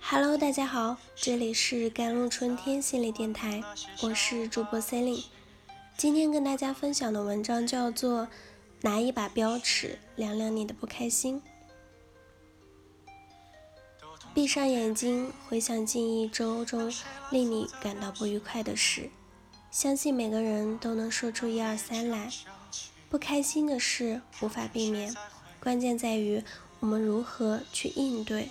Hello，大家好，这里是甘露春天心理电台，我是主播 c e l i n e 今天跟大家分享的文章叫做《拿一把标尺量量你的不开心》。闭上眼睛，回想近一周中令你感到不愉快的事，相信每个人都能说出一二三来。不开心的事无法避免，关键在于我们如何去应对。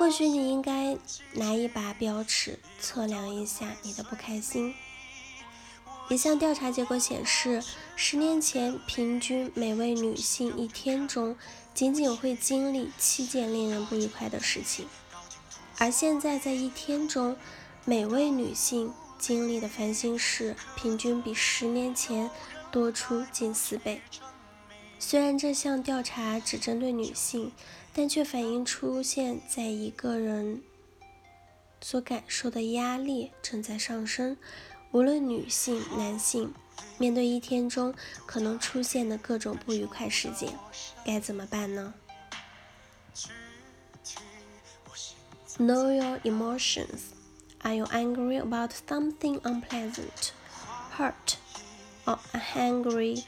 或许你应该拿一把标尺测量一下你的不开心。一项调查结果显示，十年前平均每位女性一天中仅仅会经历七件令人不愉快的事情，而现在在一天中每位女性经历的烦心事平均比十年前多出近四倍。虽然这项调查只针对女性。但却反映出现在一个人所感受的压力正在上升。无论女性、男性，面对一天中可能出现的各种不愉快事件，该怎么办呢？Know your emotions. Are you angry about something unpleasant, hurt, or angry?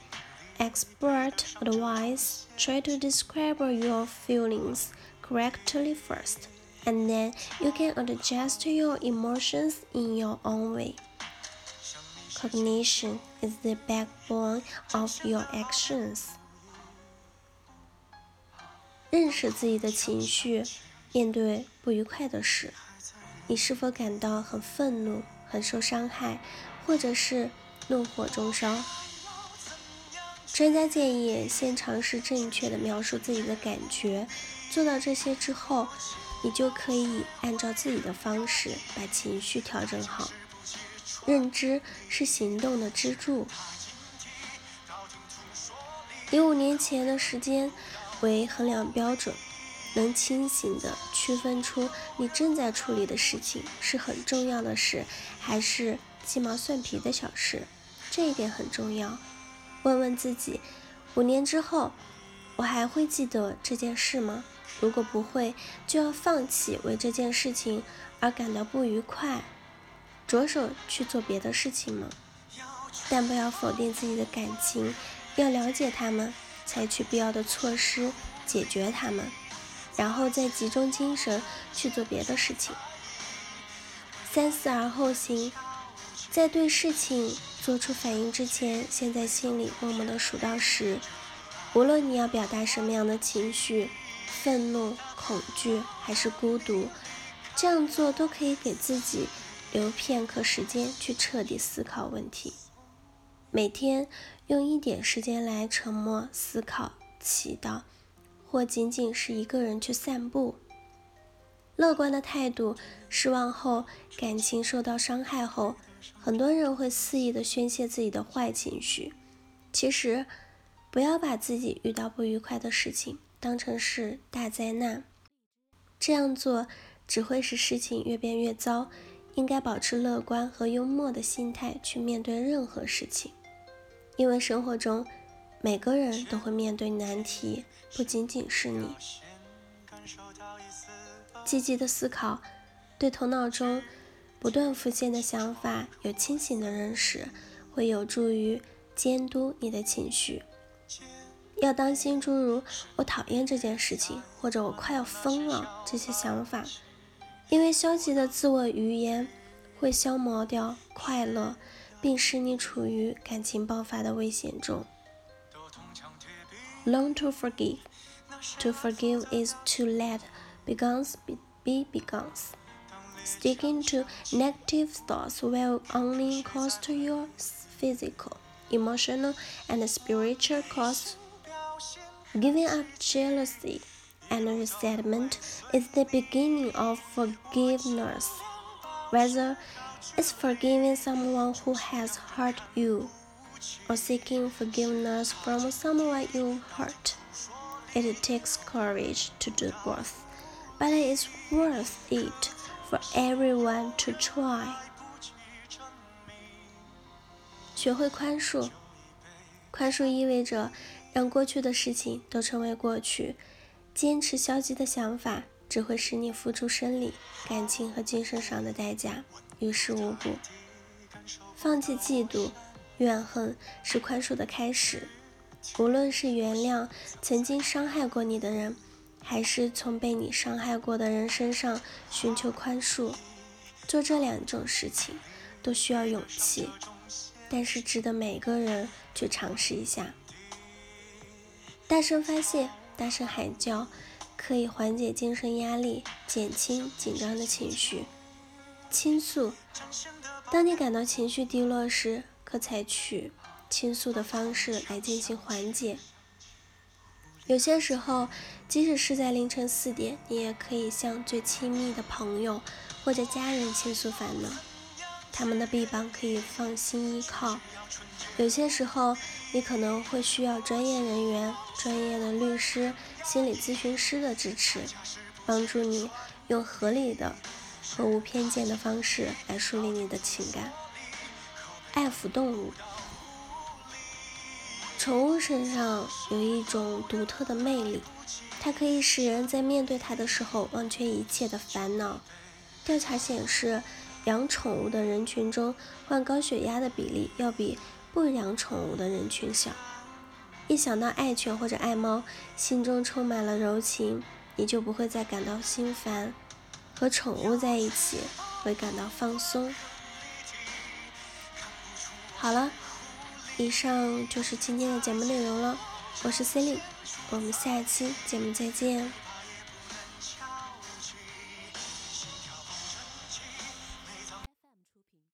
Expert advice try to describe your feelings correctly first, and then you can adjust your emotions in your own way. Cognition is the backbone of your actions. 认识自己的情绪，面对不愉快的事，你是否感到很愤怒、很受伤害，或者是怒火中烧？ 专家建议先尝试正确的描述自己的感觉，做到这些之后，你就可以按照自己的方式把情绪调整好。认知是行动的支柱。以五年前的时间为衡量标准，能清醒地区分出你正在处理的事情是很重要的事，还是鸡毛蒜皮的小事，这一点很重要。问问自己，五年之后，我还会记得这件事吗？如果不会，就要放弃为这件事情而感到不愉快，着手去做别的事情吗？但不要否定自己的感情，要了解他们，采取必要的措施解决他们，然后再集中精神去做别的事情。三思而后行，在对事情。做出反应之前，先在心里默默的数到十。无论你要表达什么样的情绪，愤怒、恐惧还是孤独，这样做都可以给自己留片刻时间去彻底思考问题。每天用一点时间来沉默、思考、祈祷，或仅仅是一个人去散步。乐观的态度，失望后，感情受到伤害后。很多人会肆意的宣泄自己的坏情绪，其实不要把自己遇到不愉快的事情当成是大灾难，这样做只会使事情越变越糟。应该保持乐观和幽默的心态去面对任何事情，因为生活中每个人都会面对难题，不仅仅是你。积极的思考，对头脑中。不断浮现的想法，有清醒的认识，会有助于监督你的情绪。要当心诸如“我讨厌这件事情”或者“我快要疯了”这些想法，因为消极的自我语言会消磨掉快乐，并使你处于感情爆发的危险中。Learn to forgive. To forgive is to let Begins be begins. Sticking to negative thoughts will only cost your physical, emotional, and spiritual costs. Giving up jealousy and resentment is the beginning of forgiveness. Whether it's forgiving someone who has hurt you or seeking forgiveness from someone you hurt, it takes courage to do both, but it is worth it for everyone to try。学会宽恕，宽恕意味着让过去的事情都成为过去。坚持消极的想法，只会使你付出生理、感情和精神上的代价，于事无补。放弃嫉妒、怨恨是宽恕的开始。无论是原谅曾经伤害过你的人，还是从被你伤害过的人身上寻求宽恕，做这两种事情都需要勇气，但是值得每个人去尝试一下。大声发泄，大声喊叫，可以缓解精神压力，减轻紧张的情绪。倾诉，当你感到情绪低落时，可采取。倾诉的方式来进行缓解。有些时候，即使是在凌晨四点，你也可以向最亲密的朋友或者家人倾诉烦恼，他们的臂膀可以放心依靠。有些时候，你可能会需要专业人员、专业的律师、心理咨询师的支持，帮助你用合理的和无偏见的方式来梳理你的情感。爱抚动物。宠物身上有一种独特的魅力，它可以使人在面对它的时候忘却一切的烦恼。调查显示，养宠物的人群中患高血压的比例要比不养宠物的人群小。一想到爱犬或者爱猫，心中充满了柔情，你就不会再感到心烦。和宠物在一起，会感到放松。好了。以上就是今天的节目内容了，我是 c e l i n e 我们下期节目再见。